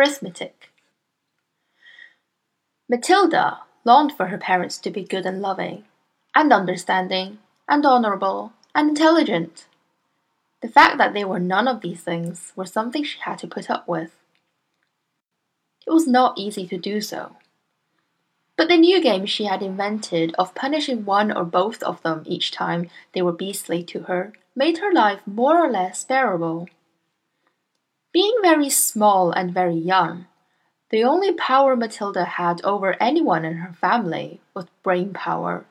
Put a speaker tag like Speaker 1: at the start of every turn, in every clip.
Speaker 1: arithmetic. Matilda longed for her parents to be good and loving, and understanding, and honorable, and intelligent. The fact that they were none of these things was something she had to put up with. It was not easy to do so. But the new game she had invented of punishing one or both of them each time they were beastly to her made her life more or less bearable. Being very small and very young, the only power Matilda had over anyone in her family was brain power.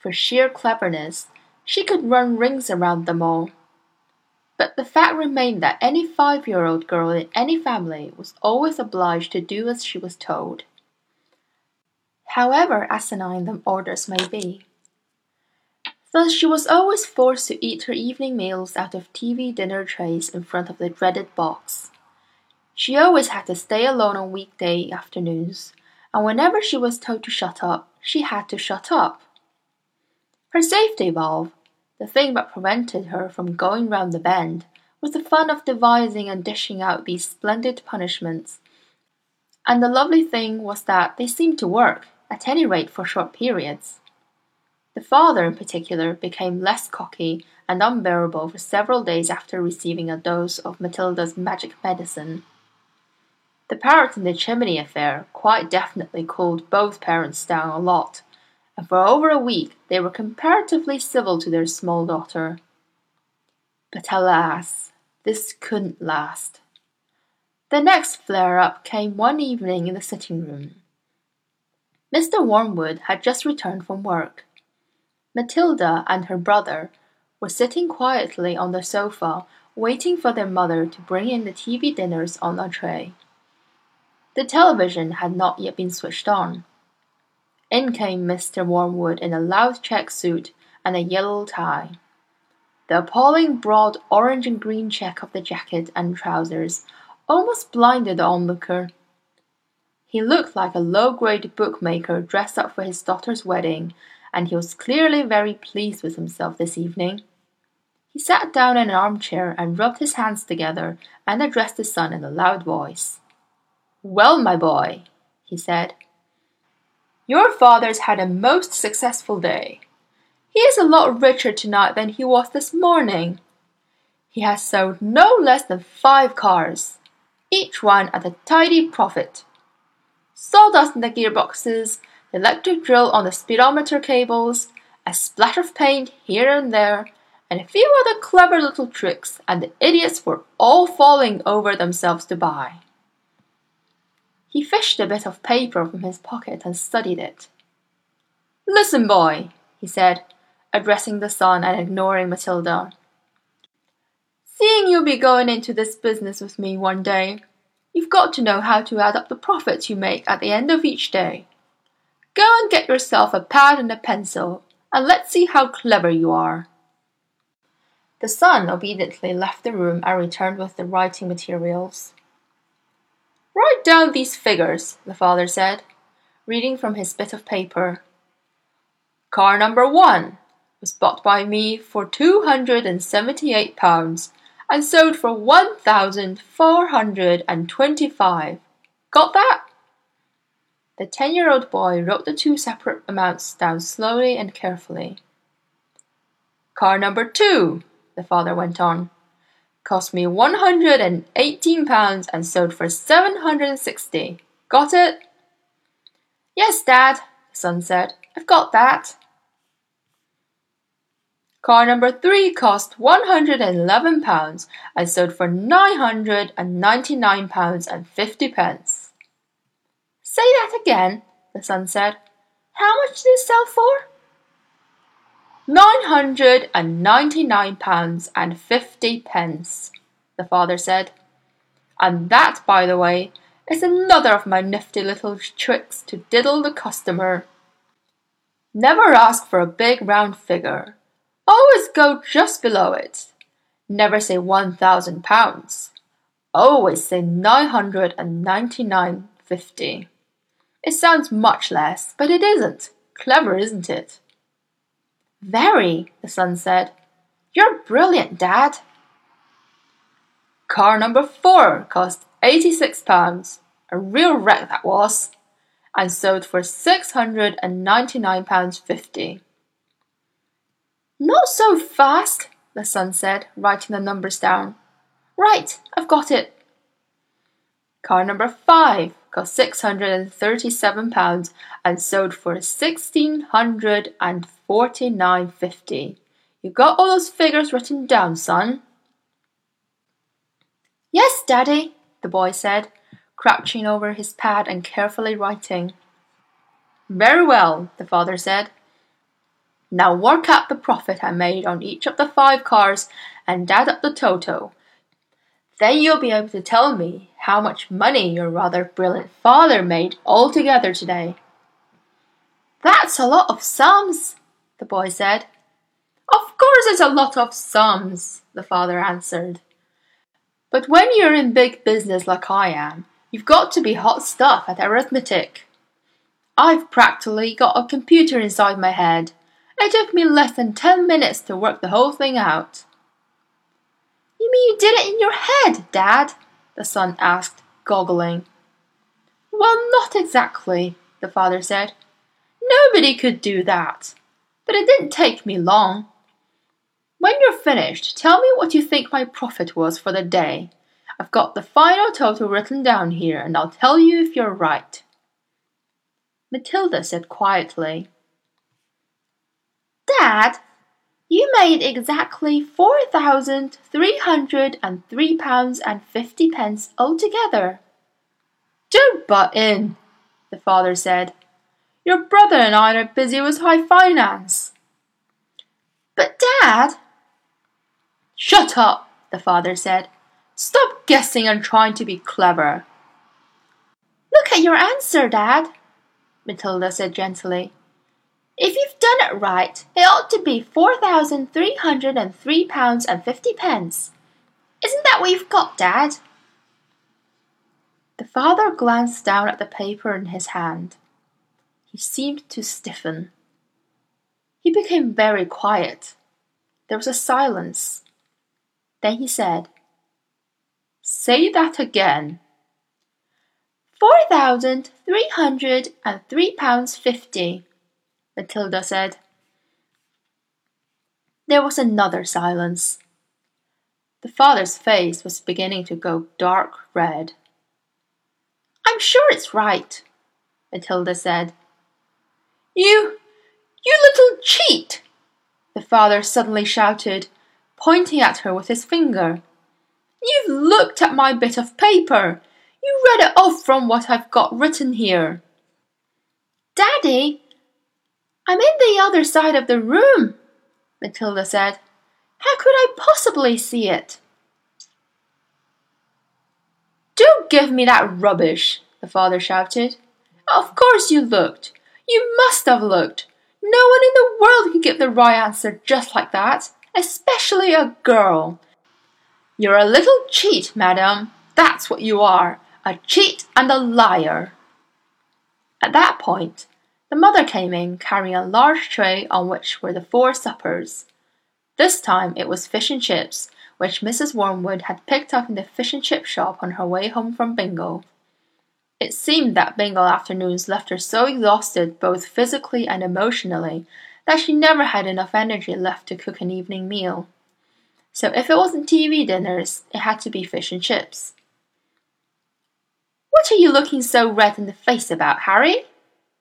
Speaker 1: For sheer cleverness, she could run rings around them all. But the fact remained that any five year old girl in any family was always obliged to do as she was told however asinine the orders may be. Thus she was always forced to eat her evening meals out of TV dinner trays in front of the dreaded box. She always had to stay alone on weekday afternoons, and whenever she was told to shut up, she had to shut up. Her safety valve, the thing that prevented her from going round the bend, was the fun of devising and dishing out these splendid punishments. And the lovely thing was that they seemed to work at any rate for short periods. The father, in particular, became less cocky and unbearable for several days after receiving a dose of Matilda's magic medicine. The parrot in the chimney affair quite definitely cooled both parents down a lot, and for over a week they were comparatively civil to their small daughter. But alas, this couldn't last. The next flare up came one evening in the sitting room. Mr. Wormwood had just returned from work. Matilda and her brother were sitting quietly on the sofa, waiting for their mother to bring in the TV dinners on a tray. The television had not yet been switched on. In came Mr. Wormwood in a loud check suit and a yellow tie. The appalling broad orange and green check of the jacket and trousers almost blinded the onlooker. He looked like a low-grade bookmaker dressed up for his daughter's wedding, and he was clearly very pleased with himself this evening. He sat down in an armchair and rubbed his hands together and addressed his son in a loud voice. Well, my boy, he said, your father's had a most successful day. He is a lot richer tonight than he was this morning. He has sold no less than five cars, each one at a tidy profit sawdust in the gearboxes, electric drill on the speedometer cables, a splatter of paint here and there, and a few other clever little tricks, and the idiots were all falling over themselves to buy. He fished a bit of paper from his pocket and studied it. Listen, boy, he said, addressing the son and ignoring Matilda. Seeing you'll be going into this business with me one day, You've got to know how to add up the profits you make at the end of each day. Go and get yourself a pad and a pencil, and let's see how clever you are. The son obediently left the room and returned with the writing materials. Write down these figures, the father said, reading from his bit of paper. Car number one was bought by me for two hundred and seventy-eight pounds and sold for one thousand four hundred and twenty-five. Got that? The ten year old boy wrote the two separate amounts down slowly and carefully. Car number two, the father went on, cost me one hundred and eighteen pounds and sold for seven hundred and sixty. Got it? Yes, Dad, the son said. I've got that. Car number three cost £111 and sold for £999.50. Say that again, the son said. How much did it sell for? Nine hundred and ninety-nine pounds and fifty pence, the father said. And that, by the way, is another of my nifty little tricks to diddle the customer. Never ask for a big round figure. Always go just below it. Never say one thousand pounds. Always say nine hundred and ninety-nine fifty. It sounds much less, but it isn't. Clever, isn't it? Very, the son said. You're brilliant, Dad. Car number four cost eighty-six pounds. A real wreck that was. And sold for six hundred and ninety-nine pounds fifty. Not so fast, the son said, writing the numbers down. Right, I've got it. Car number five cost six hundred and thirty-seven pounds and sold for sixteen hundred and forty-nine fifty. You got all those figures written down, son? Yes, Daddy, the boy said, crouching over his pad and carefully writing. Very well, the father said. Now work out the profit I made on each of the five cars and add up the total. Then you'll be able to tell me how much money your rather brilliant father made altogether today. That's a lot of sums, the boy said. Of course it's a lot of sums, the father answered. But when you're in big business like I am, you've got to be hot stuff at arithmetic. I've practically got a computer inside my head. It took me less than ten minutes to work the whole thing out. You mean you did it in your head, Dad? the son asked, goggling. Well, not exactly, the father said. Nobody could do that. But it didn't take me long. When you're finished, tell me what you think my profit was for the day. I've got the final total written down here, and I'll tell you if you're right. Matilda said quietly, Dad, you made exactly four thousand three hundred and three pounds and fifty pence altogether. Don't butt in, the father said. Your brother and I are busy with high finance. But, Dad, Shut up, the father said. Stop guessing and trying to be clever. Look at your answer, Dad, Matilda said gently. If you've done it right, it ought to be four thousand three hundred and three pounds and fifty pence. Isn't that what you've got, Dad? The father glanced down at the paper in his hand. He seemed to stiffen. He became very quiet. There was a silence. Then he said, Say that again. Four thousand three hundred and three pounds fifty, Matilda said. There was another silence. The father's face was beginning to go dark red. I'm sure it's right, Matilda said. You, you little cheat! The father suddenly shouted, pointing at her with his finger. You've looked at my bit of paper. You read it off from what I've got written here. Daddy, I'm in the other side of the room, Matilda said. How could I possibly see it? Don't give me that rubbish, the father shouted. Of course you looked. You must have looked. No one in the world could give the right answer just like that especially a girl. You're a little cheat, madam. That's what you are a cheat and a liar. At that point, the mother came in carrying a large tray on which were the four suppers. This time it was fish and chips, which Mrs. Wormwood had picked up in the fish and chip shop on her way home from bingo. It seemed that bingo afternoons left her so exhausted both physically and emotionally that she never had enough energy left to cook an evening meal. So if it wasn't TV dinners, it had to be fish and chips. What are you looking so red in the face about, Harry?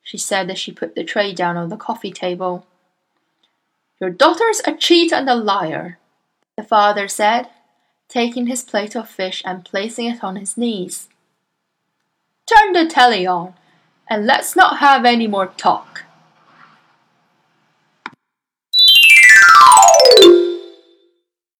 Speaker 1: She said as she put the tray down on the coffee table. Your daughter's a cheat and a liar, the father said, taking his plate of fish and placing it on his knees. Turn the telly on, and let's not have any more talk.